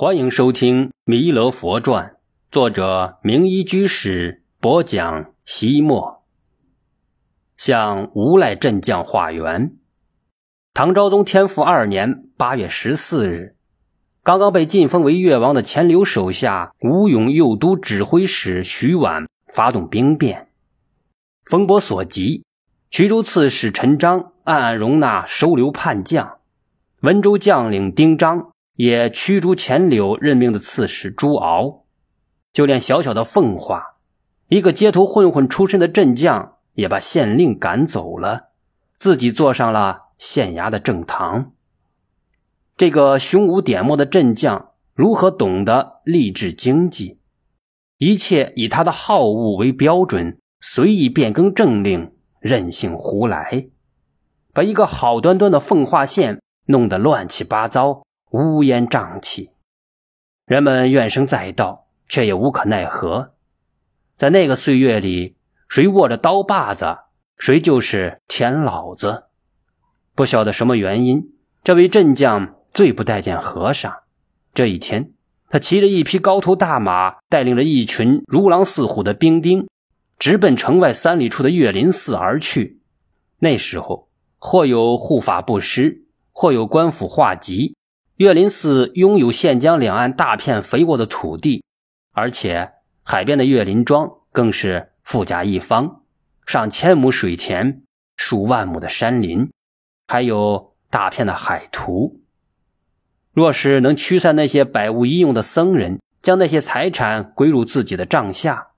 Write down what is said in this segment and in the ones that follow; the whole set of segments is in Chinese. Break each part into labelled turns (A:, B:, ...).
A: 欢迎收听《弥勒佛传》，作者名医居士播讲。西末，向无赖镇将化缘。唐昭宗天复二年八月十四日，刚刚被晋封为越王的钱镠手下吴勇右都指挥使徐婉发动兵变，风波所及，徐州刺史陈章暗暗容纳收留叛将，温州将领丁章。也驱逐钱柳任命的刺史朱敖，就连小小的奉化，一个街头混混出身的镇将，也把县令赶走了，自己坐上了县衙的正堂。这个胸无点墨的镇将，如何懂得吏治经济？一切以他的好恶为标准，随意变更政令，任性胡来，把一个好端端的奉化县弄得乱七八糟。乌烟瘴气，人们怨声载道，却也无可奈何。在那个岁月里，谁握着刀把子，谁就是天老子。不晓得什么原因，这位镇将最不待见和尚。这一天，他骑着一匹高头大马，带领着一群如狼似虎的兵丁，直奔城外三里处的岳林寺而去。那时候，或有护法布施，或有官府画集。岳林寺拥有县江两岸大片肥沃的土地，而且海边的岳林庄更是富甲一方，上千亩水田，数万亩的山林，还有大片的海图。若是能驱散那些百无一用的僧人，将那些财产归入自己的帐下，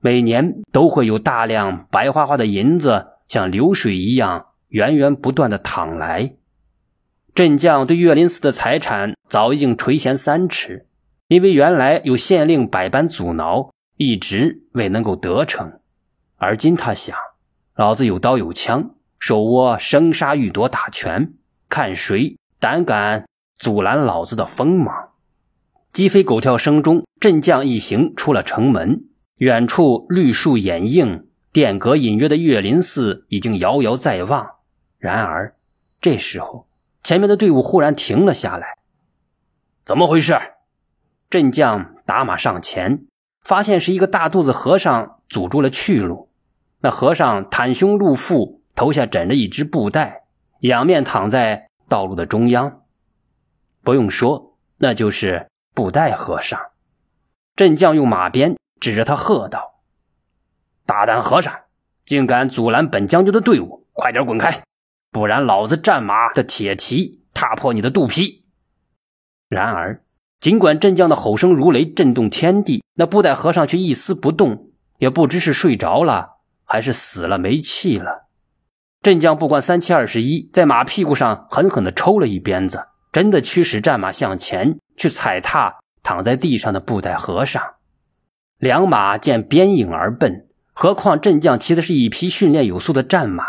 A: 每年都会有大量白花花的银子像流水一样源源不断的淌来。镇将对岳林寺的财产早已经垂涎三尺，因为原来有县令百般阻挠，一直未能够得逞。而今他想，老子有刀有枪，手握生杀予夺大权，看谁胆敢阻拦老子的锋芒！鸡飞狗跳声中，镇将一行出了城门，远处绿树掩映，殿阁隐约的岳林寺已经遥遥在望。然而这时候。前面的队伍忽然停了下来，怎么回事？镇将打马上前，发现是一个大肚子和尚阻住了去路。那和尚袒胸露腹，头下枕着一只布袋，仰面躺在道路的中央。不用说，那就是布袋和尚。镇将用马鞭指着他喝道：“大胆和尚，竟敢阻拦本将军的队伍，快点滚开！”不然，老子战马的铁蹄踏破你的肚皮！然而，尽管镇将的吼声如雷，震动天地，那布袋和尚却一丝不动，也不知是睡着了，还是死了没气了。镇将不管三七二十一，在马屁股上狠狠地抽了一鞭子，真的驱使战马向前去踩踏躺在地上的布袋和尚。两马见鞭影而奔，何况镇将骑的是一匹训练有素的战马。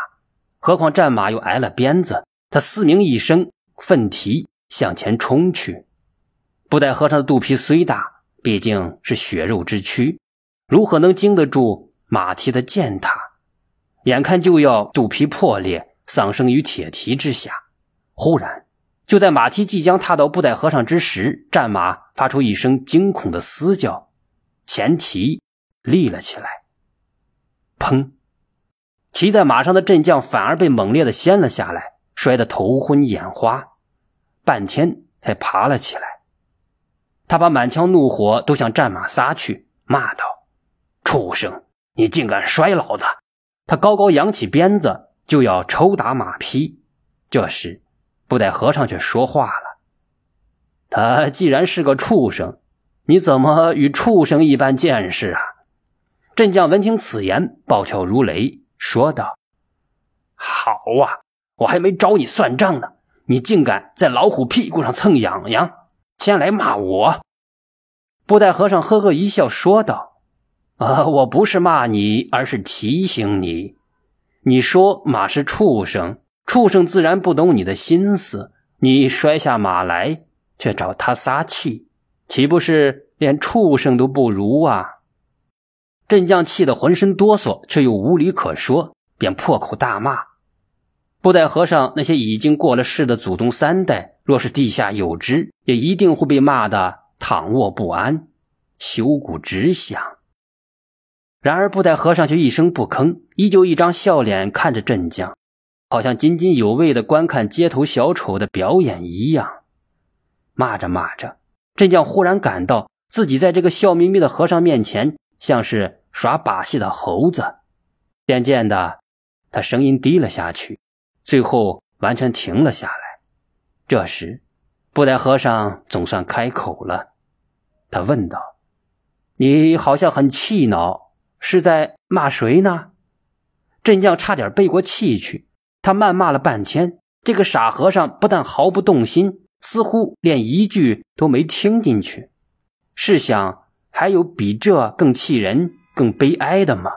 A: 何况战马又挨了鞭子，他嘶鸣一声，奋蹄向前冲去。布袋和尚的肚皮虽大，毕竟是血肉之躯，如何能经得住马蹄的践踏？眼看就要肚皮破裂，丧生于铁蹄之下。忽然，就在马蹄即将踏到布袋和尚之时，战马发出一声惊恐的嘶叫，前蹄立了起来，砰！骑在马上的镇将反而被猛烈的掀了下来，摔得头昏眼花，半天才爬了起来。他把满腔怒火都向战马撒去，骂道：“畜生，你竟敢摔老子！”他高高扬起鞭子就要抽打马匹。这时，布袋和尚却说话了：“他既然是个畜生，你怎么与畜生一般见识啊？”镇将闻听此言，暴跳如雷。说道：“好啊，我还没找你算账呢，你竟敢在老虎屁股上蹭痒痒，先来骂我！”布袋和尚呵呵一笑，说道：“啊，我不是骂你，而是提醒你。你说马是畜生，畜生自然不懂你的心思。你摔下马来，却找他撒气，岂不是连畜生都不如啊？”镇将气得浑身哆嗦，却又无理可说，便破口大骂。布袋和尚那些已经过了世的祖宗三代，若是地下有知，也一定会被骂得躺卧不安，羞骨直响。然而布袋和尚却一声不吭，依旧一张笑脸看着镇将，好像津津有味的观看街头小丑的表演一样。骂着骂着，镇将忽然感到自己在这个笑眯眯的和尚面前，像是耍把戏的猴子。渐渐的，他声音低了下去，最后完全停了下来。这时，布袋和尚总算开口了，他问道：“你好像很气恼。”是在骂谁呢？镇将差点背过气去。他谩骂了半天，这个傻和尚不但毫不动心，似乎连一句都没听进去。试想，还有比这更气人、更悲哀的吗？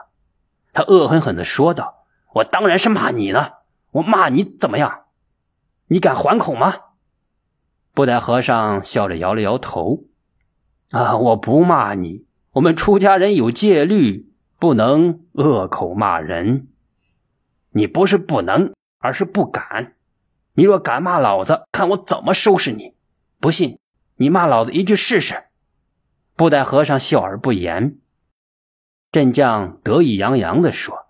A: 他恶狠狠地说道：“我当然是骂你呢！我骂你怎么样？你敢还口吗？”布袋和尚笑着摇了摇头：“啊，我不骂你。我们出家人有戒律。”不能恶口骂人，你不是不能，而是不敢。你若敢骂老子，看我怎么收拾你！不信，你骂老子一句试试。布袋和尚笑而不言。镇将得意洋洋地说：“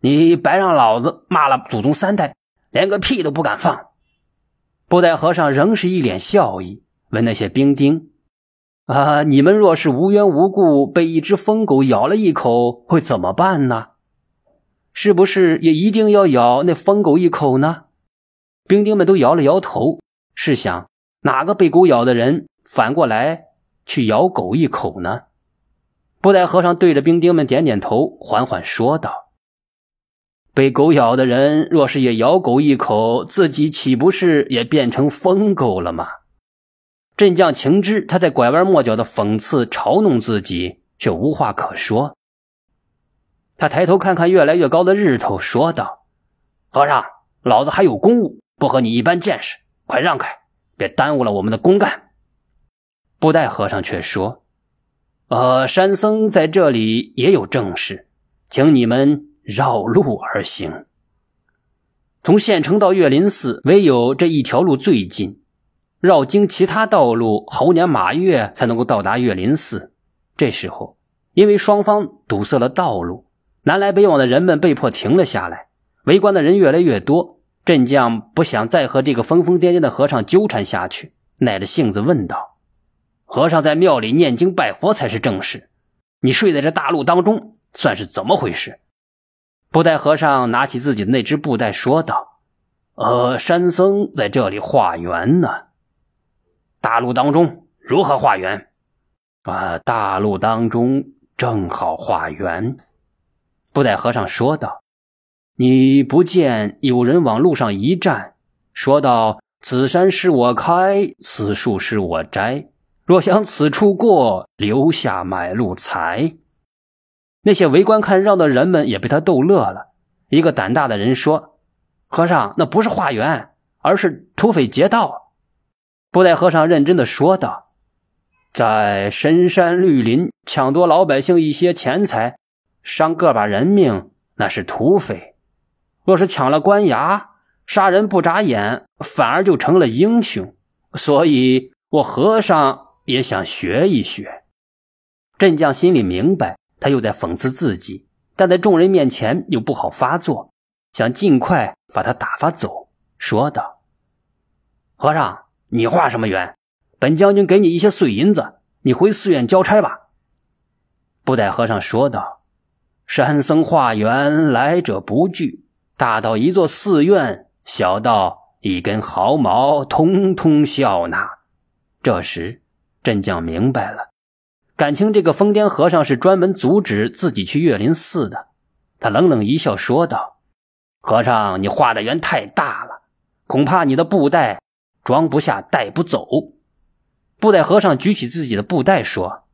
A: 你白让老子骂了祖宗三代，连个屁都不敢放。”布袋和尚仍是一脸笑意，问那些兵丁。啊！你们若是无缘无故被一只疯狗咬了一口，会怎么办呢？是不是也一定要咬那疯狗一口呢？兵丁们都摇了摇头。试想，哪个被狗咬的人反过来去咬狗一口呢？布袋和尚对着兵丁们点点头，缓缓说道：“被狗咬的人若是也咬狗一口，自己岂不是也变成疯狗了吗？”镇将情知他在拐弯抹角的讽刺嘲弄自己，却无话可说。他抬头看看越来越高的日头，说道：“和尚，老子还有公务，不和你一般见识，快让开，别耽误了我们的公干。”布袋和尚却说：“呃，山僧在这里也有正事，请你们绕路而行。从县城到岳林寺，唯有这一条路最近。”绕经其他道路，猴年马月才能够到达岳林寺。这时候，因为双方堵塞了道路，南来北往的人们被迫停了下来。围观的人越来越多，镇将不想再和这个疯疯癫癫的和尚纠缠下去，耐着性子问道：“和尚在庙里念经拜佛才是正事，你睡在这大路当中，算是怎么回事？”布袋和尚拿起自己的那只布袋，说道：“呃，山僧在这里化缘呢。”大路当中如何化缘？啊，大路当中正好化缘。布袋和尚说道：“你不见有人往路上一站，说道：‘此山是我开，此树是我摘。若想此处过，留下买路财。’”那些围观看热闹的人们也被他逗乐了。一个胆大的人说：“和尚，那不是化缘，而是土匪劫道。”布袋和尚认真的说道：“在深山绿林抢夺老百姓一些钱财，伤个把人命，那是土匪；若是抢了官衙，杀人不眨眼，反而就成了英雄。所以，我和尚也想学一学。”镇将心里明白，他又在讽刺自己，但在众人面前又不好发作，想尽快把他打发走，说道：“和尚。”你化什么缘？本将军给你一些碎银子，你回寺院交差吧。”布袋和尚说道，“山僧化缘，来者不拒，大到一座寺院，小到一根毫毛，通通笑纳。”这时，镇将明白了，感情这个疯癫和尚是专门阻止自己去岳林寺的。他冷冷一笑，说道：“和尚，你画的圆太大了，恐怕你的布袋……”装不下，带不走。布袋和尚举起自己的布袋说：“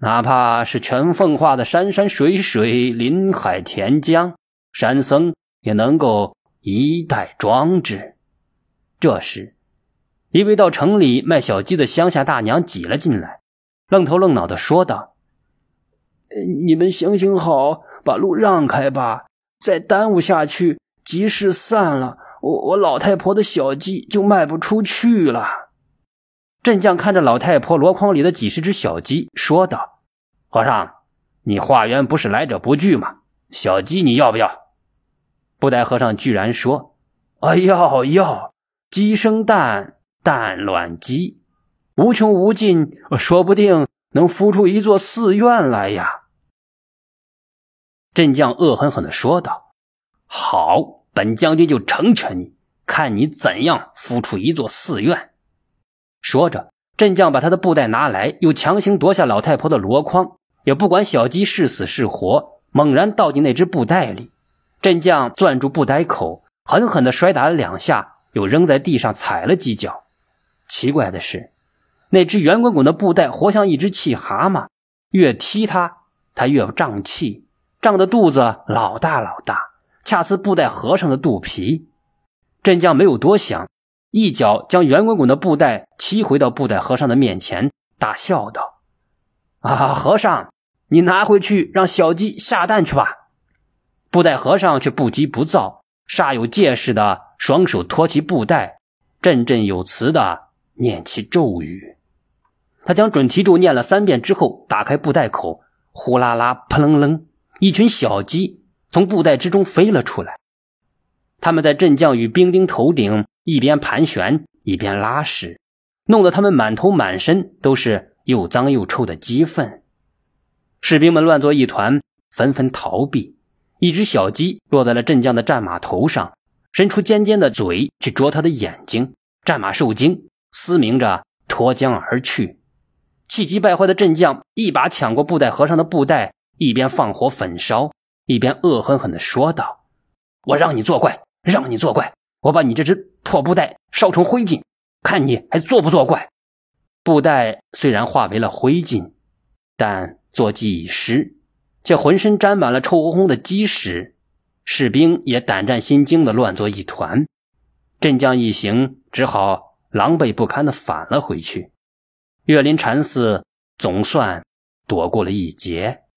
A: 哪怕是全奉化的山山水水、林海田江，山僧也能够一袋装之。”这时，一位到城里卖小鸡的乡下大娘挤了进来，愣头愣脑的说道：“你们行行好，把路让开吧，再耽误下去，集市散了。”我我老太婆的小鸡就卖不出去了。镇将看着老太婆箩筐里的几十只小鸡，说道：“和尚，你化缘不是来者不拒吗？小鸡你要不要？”布袋和尚居然说：“哎要要，鸡生蛋，蛋卵鸡，无穷无尽，说不定能孵出一座寺院来呀。”镇将恶狠狠地说道：“好，本将军就成全你，看你怎样孵出一座寺院。”说着，镇将把他的布袋拿来，又强行夺下老太婆的箩筐，也不管小鸡是死是活，猛然倒进那只布袋里。镇将攥住布袋口，狠狠地摔打了两下，又扔在地上踩了几脚。奇怪的是，那只圆滚滚的布袋活像一只气蛤蟆，越踢它，它越胀气，胀得肚子老大老大，恰似布袋和尚的肚皮。镇将没有多想。一脚将圆滚滚的布袋踢回到布袋和尚的面前，大笑道：“啊，和尚，你拿回去让小鸡下蛋去吧。”布袋和尚却不急不躁，煞有介事的双手托起布袋，振振有词的念起咒语。他将准提咒念了三遍之后，打开布袋口，呼啦啦、扑棱棱，一群小鸡从布袋之中飞了出来。他们在镇将与兵丁头顶。一边盘旋一边拉屎，弄得他们满头满身都是又脏又臭的鸡粪。士兵们乱作一团，纷纷逃避。一只小鸡落在了镇将的战马头上，伸出尖尖的嘴去啄他的眼睛。战马受惊，嘶鸣着脱缰而去。气急败坏的镇将一把抢过布袋和尚的布袋，一边放火焚烧，一边恶狠狠地说道：“我让你作怪，让你作怪。”我把你这只破布袋烧成灰烬，看你还作不作怪！布袋虽然化为了灰烬，但坐骑已失，却浑身沾满了臭烘烘的鸡屎，士兵也胆战心惊的乱作一团。镇将一行只好狼狈不堪的返了回去。岳林禅寺总算躲过了一劫。